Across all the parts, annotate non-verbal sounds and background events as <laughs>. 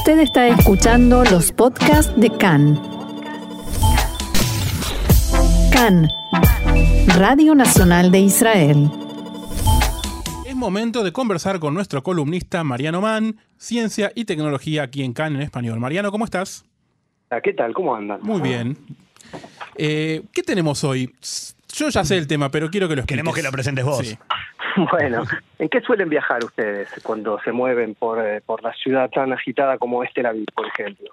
Usted está escuchando los podcasts de CAN. CAN, Radio Nacional de Israel. Es momento de conversar con nuestro columnista Mariano Mann, Ciencia y Tecnología aquí en CAN en español. Mariano, ¿cómo estás? Ah, ¿Qué tal? ¿Cómo andan? Muy bien. Eh, ¿Qué tenemos hoy? Yo ya sé el tema, pero quiero que lo expliques. Queremos que lo presentes vos. Sí. <laughs> Bueno, ¿en qué suelen viajar ustedes cuando se mueven por, eh, por la ciudad tan agitada como es Tel Aviv, por ejemplo?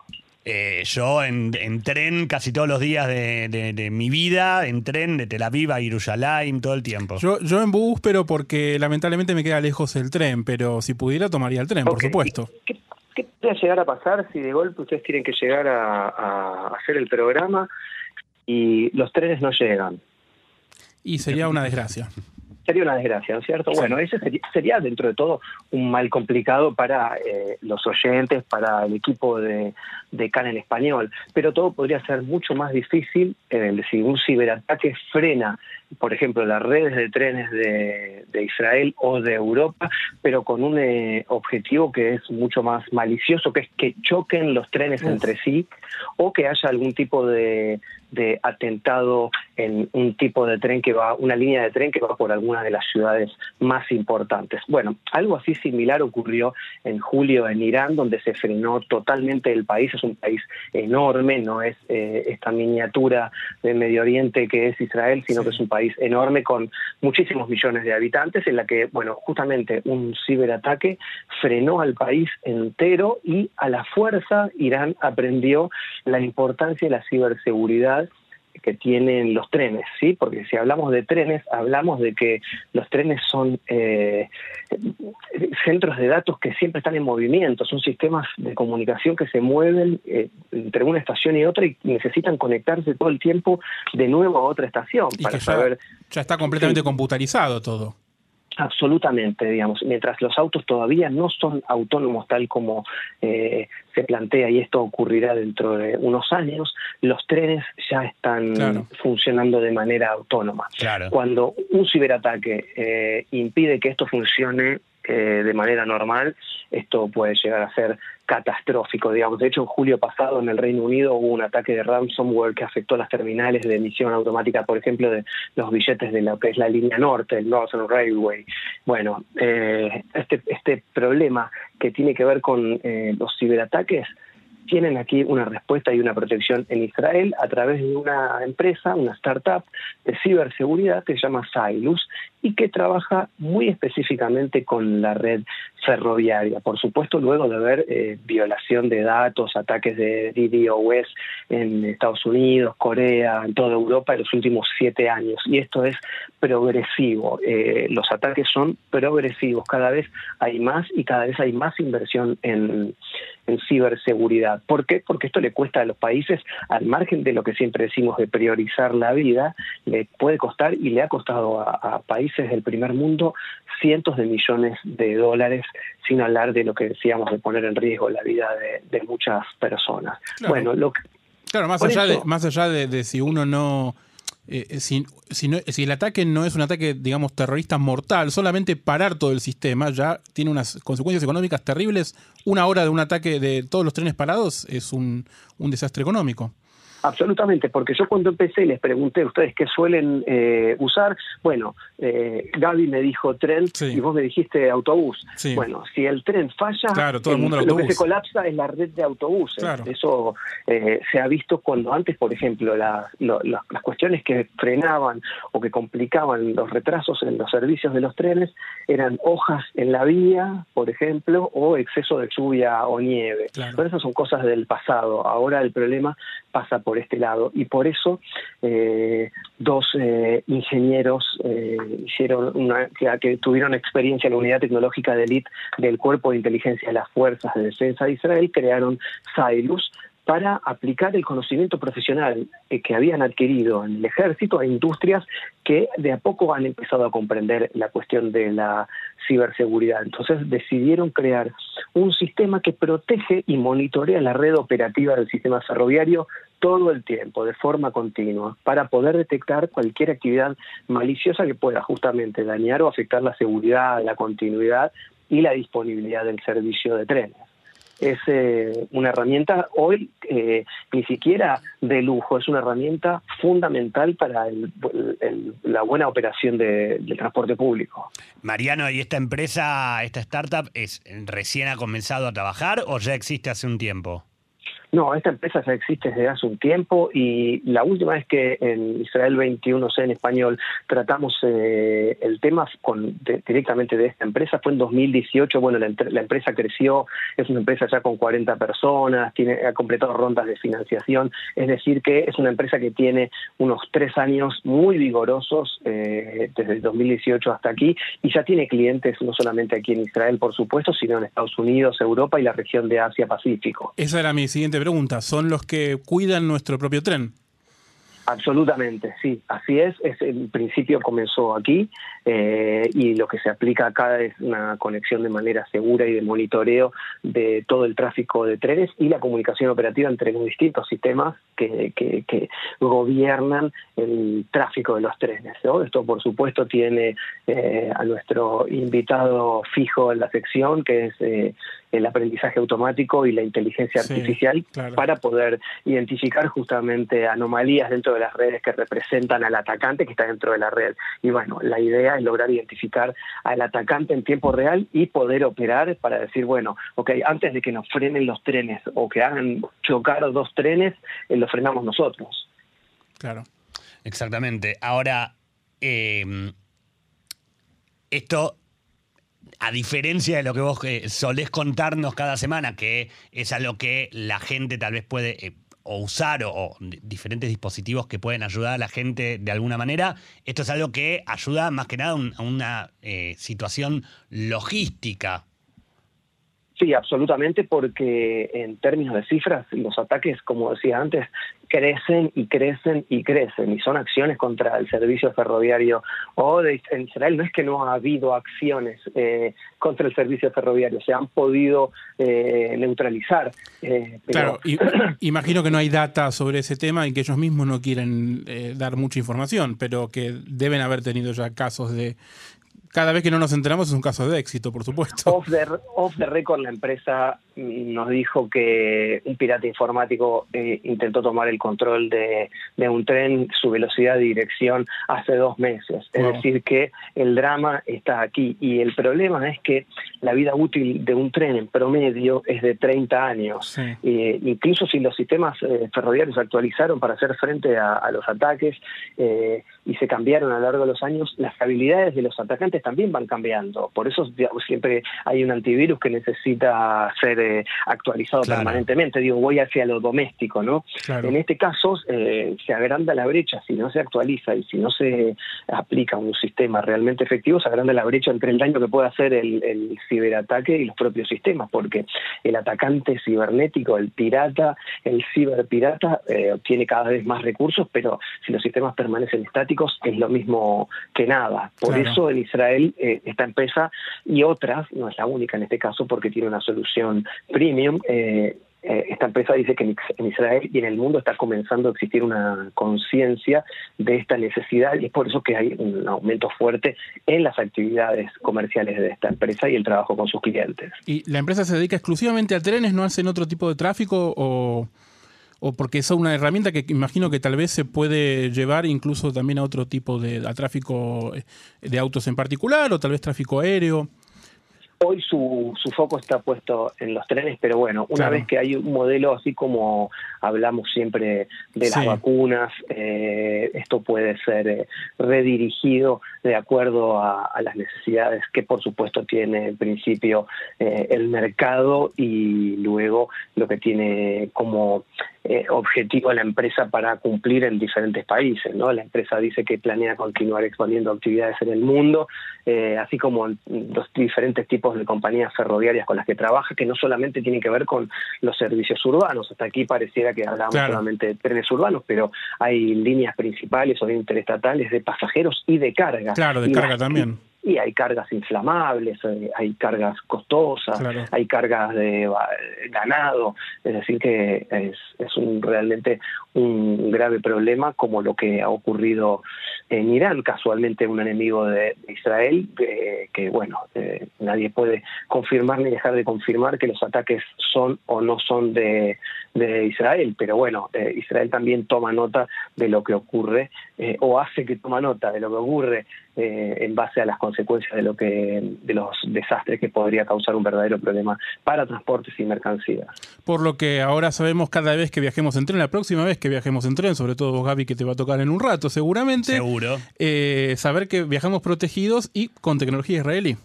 Eh, yo en, en tren casi todos los días de, de- de mi vida, en tren de Tel Aviv a Jerusalén, todo el tiempo. Yo, yo en bus, pero porque lamentablemente me queda lejos el tren, pero si pudiera tomaría el tren, por supuesto. ¿y ¿Qué, qué puede llegar a pasar si de golpe ustedes tienen que llegar a, a hacer el programa y los trenes no llegan? Y sería una desgracia. Sería una desgracia, ¿no es cierto? Bueno, ese sería, sería dentro de todo un mal complicado para eh, los oyentes, para el equipo de, de CAN en español, pero todo podría ser mucho más difícil eh, si un ciberataque frena, por ejemplo, las redes de trenes de, de Israel o de Europa, pero con un eh, objetivo que es mucho más malicioso, que es que choquen los trenes entre sí o que haya algún tipo de, de atentado en un tipo de tren que va, una línea de tren que va por alguna de las ciudades más importantes. Bueno, algo así similar ocurrió en julio en Irán, donde se frenó totalmente el país. Es un país enorme, no es eh, esta miniatura de Medio Oriente que es Israel, sino Sí. que es un país enorme con muchísimos millones de habitantes, en la que, bueno, justamente un ciberataque frenó al país entero y a la fuerza Irán aprendió la importancia de la ciberseguridad que tienen los trenes, ¿sí? Porque si hablamos de trenes, hablamos de que los trenes son eh, centros de datos que siempre están en movimiento, son sistemas de comunicación que se mueven eh, entre una estación y otra y necesitan conectarse todo el tiempo de nuevo a otra estación Y para que ya, saber ya está completamente Sí. computarizado todo. Absolutamente, digamos, mientras los autos todavía no son autónomos tal como eh, se plantea y esto ocurrirá dentro de unos años, los trenes ya están Claro. funcionando de manera autónoma. Claro. Cuando un ciberataque eh, impide que esto funcione eh, de manera normal, esto puede llegar a ser catastrófico, digamos. De hecho, en julio pasado en el Reino Unido hubo un ataque de ransomware que afectó las terminales de emisión automática, por ejemplo, de los billetes de lo que es la línea norte, el Northern Railway. Bueno, eh, este, este problema que tiene que ver con eh, los ciberataques tienen aquí una respuesta y una protección en Israel a través de una empresa, una startup de ciberseguridad que se llama Silus y que trabaja muy específicamente con la red ferroviaria. Por supuesto, luego de haber eh, violación de datos, ataques de DDoS en Estados Unidos, Corea, en toda Europa en los últimos siete años. Y esto es progresivo. Eh, los ataques son progresivos. Cada vez hay más y cada vez hay más inversión en, en ciberseguridad. ¿Por qué? Porque esto le cuesta a los países, al margen de lo que siempre decimos de priorizar la vida, le puede costar y le ha costado a, a países del primer mundo cientos de millones de dólares, sin hablar de lo que decíamos de poner en riesgo la vida de, de muchas personas. Claro. Bueno, lo que, Claro, más allá, de, más allá de, de si uno no... eh, si, si, no- si el ataque no es un ataque, digamos, terrorista mortal, solamente parar todo el sistema ya tiene unas consecuencias económicas terribles. Una hora de un ataque de todos los trenes parados es un desastre económico. Absolutamente, porque yo cuando empecé les pregunté a ustedes qué suelen eh, usar. Bueno, eh, Gaby me dijo tren Sí. y vos me dijiste autobús. Sí. Bueno, si el tren falla, Claro, todo el mundo al lo que se colapsa es la red de autobuses. Claro. Eso eh, se ha visto cuando antes, por ejemplo, la- lo- la- las cuestiones que frenaban o que complicaban los retrasos en los servicios de los trenes eran hojas en la vía, por ejemplo, o exceso de lluvia o nieve. Claro. Pero esas son cosas del pasado. Ahora el problema pasa por este lado. Y por eso eh, dos eh, ingenieros eh, hicieron que, que tuvieron experiencia en la unidad tecnológica de élite del Cuerpo de Inteligencia de las Fuerzas de Defensa de Israel crearon Silus para aplicar el conocimiento profesional eh, que habían adquirido en el ejército a industrias que de a poco han empezado a comprender la cuestión de la ciberseguridad. Entonces decidieron crear un sistema que protege y monitorea la red operativa del sistema ferroviario todo el tiempo, de forma continua, para poder detectar cualquier actividad maliciosa que pueda justamente dañar o afectar la seguridad, la continuidad y la disponibilidad del servicio de trenes. Es eh, una herramienta hoy eh, ni siquiera de lujo, es una herramienta fundamental para el- el- la buena operación de- del transporte público. Mariano, ¿y esta empresa, esta startup, es recién ha comenzado a trabajar o ya existe hace un tiempo? No, esta empresa ya existe desde hace un tiempo y la última vez que en Israel 21C en español tratamos eh, el tema con, directamente de esta empresa fue en 2018. Bueno, la empresa creció, es una empresa ya con 40 personas, tiene, ha completado rondas de financiación, es decir, que es una empresa que tiene unos tres años muy vigorosos eh, desde el 2018 hasta aquí y ya tiene clientes no solamente aquí en Israel, por supuesto, sino en Estados Unidos, Europa y la región de Asia-Pacífico. Esa era mi siguiente pregunta. ¿Son los que cuidan nuestro propio tren? Absolutamente, sí, así es. es en principio comenzó aquí eh, y lo que se aplica acá es una conexión de manera segura y de monitoreo de todo el tráfico de trenes y la comunicación operativa entre los distintos sistemas que, que- que gobiernan el tráfico de los trenes. ¿no? Esto, por supuesto, tiene eh, a nuestro invitado fijo en la sección, que es eh, el aprendizaje automático y la inteligencia Sí, artificial claro. para poder identificar justamente anomalías dentro de las redes que representan al atacante que está dentro de la red. Y bueno, la idea es lograr identificar al atacante en tiempo real y poder operar para decir, bueno, ok, antes de que nos frenen los trenes o que hagan chocar dos trenes, eh, los frenamos nosotros. Claro. Exactamente. Ahora, eh, esto, a diferencia de lo que vos eh, solés contarnos cada semana, que es a lo que la gente tal vez puede eh, o usar o, o di- diferentes dispositivos que pueden ayudar a la gente de alguna manera, esto es algo que ayuda más que nada a una eh, situación logística. Sí, absolutamente, porque en términos de cifras, los ataques, como decía antes, crecen y crecen y crecen, y son acciones contra el servicio ferroviario. O de, en Israel no es que no ha habido acciones eh, contra el servicio ferroviario, se han podido eh, neutralizar. eh, pero- Claro, y- <clears throat> imagino que no hay data sobre ese tema y que ellos mismos no quieren eh, dar mucha información, pero que deben haber tenido ya casos de... Cada vez que no nos enteramos es un caso de éxito, por supuesto. Off the, off the record, la empresa nos dijo que un pirata informático eh, intentó tomar el control de, de un tren, su velocidad de dirección, hace dos meses. Es Wow. decir, que el drama está aquí. Y el problema es que la vida útil de un tren en promedio es de 30 años. Sí. Eh, incluso si los sistemas eh, ferroviarios se actualizaron para hacer frente a, a los ataques y se cambiaron a lo largo de los años, las habilidades de los atacantes también van cambiando. Por eso digamos, siempre hay un antivirus que necesita ser eh, actualizado Claro. permanentemente. Digo, voy hacia lo doméstico, ¿no? Claro. En este caso eh, se agranda la brecha, si no se actualiza y si no se aplica un sistema realmente efectivo, se agranda la brecha entre el daño que puede hacer el, el ciberataque y los propios sistemas, porque el atacante cibernético, el pirata, el ciberpirata, eh, obtiene cada vez más recursos, pero si los sistemas permanecen estáticos es lo mismo que nada. Por Claro. eso en Israel eh, esta empresa y otras, no es la única en este caso porque tiene una solución premium, eh, eh, esta empresa dice que en Is- en Israel y en el mundo está comenzando a existir una conciencia de esta necesidad y es por eso que hay un aumento fuerte en las actividades comerciales de esta empresa y el trabajo con sus clientes. ¿Y la empresa se dedica exclusivamente a trenes? ¿No hacen otro tipo de tráfico? ¿O, o porque es una herramienta que imagino que tal vez se puede llevar incluso también a otro tipo de a tráfico eh, de autos en particular o tal vez tráfico aéreo? Hoy su, su foco está puesto en los trenes, pero bueno, una Claro. vez que hay un modelo así como hablamos siempre de las Sí. vacunas, eh, esto puede ser eh, redirigido de acuerdo a, a las necesidades que por supuesto tiene en principio eh, el mercado y luego lo que tiene como objetivo la empresa para cumplir en diferentes países. ¿no? La empresa dice que planea continuar expandiendo actividades en el mundo, así como los diferentes tipos de compañías ferroviarias con las que trabaja, que no solamente tienen que ver con los servicios urbanos. Hasta aquí pareciera que hablamos Claro. solamente de trenes urbanos, pero hay líneas principales o interestatales de pasajeros y de carga. Claro, de Y carga las- también. y hay cargas inflamables, eh, hay cargas costosas, hay cargas de ganado, es decir que es, es un, realmente un grave problema como lo que ha ocurrido en Irán, casualmente un enemigo de, Israel, que bueno, eh, nadie puede confirmar ni dejar de confirmar que los ataques son o no son de, Israel, pero bueno, eh, Israel también toma nota de lo que ocurre eh, o hace que toma nota de lo que ocurre en base a las consecuencias de lo que de los desastres que podría causar un verdadero problema para transportes y mercancías. Por lo que ahora sabemos cada vez que viajemos en tren, la próxima vez que viajemos en tren, sobre todo vos Gaby que te va a tocar en un rato seguramente. Seguro. saber que viajamos protegidos y con tecnología israelí.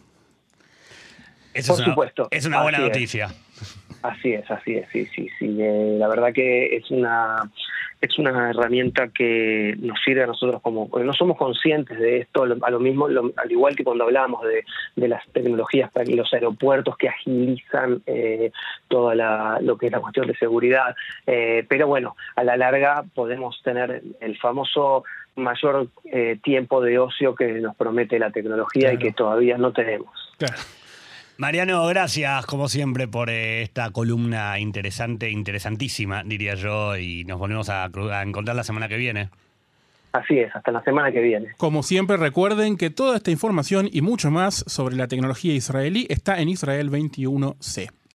Por supuesto. Es una buena noticia. Así es, así es, sí, sí, sí. Eh, la verdad que es una es una herramienta que nos sirve a nosotros como no somos conscientes de esto a lo mismo al igual que cuando hablamos de, de las tecnologías para los aeropuertos que agilizan eh, toda la, lo que es la cuestión de seguridad eh, pero bueno a la larga podemos tener el famoso mayor eh, tiempo de ocio que nos promete la tecnología y que todavía no tenemos claro. Mariano, gracias como siempre por eh, esta columna interesante, interesantísima, diría yo, y nos volvemos a, encontrar la semana que viene. Así es, hasta la semana que viene. Como siempre, recuerden que toda esta información y mucho más sobre la tecnología israelí está en Israel 21C.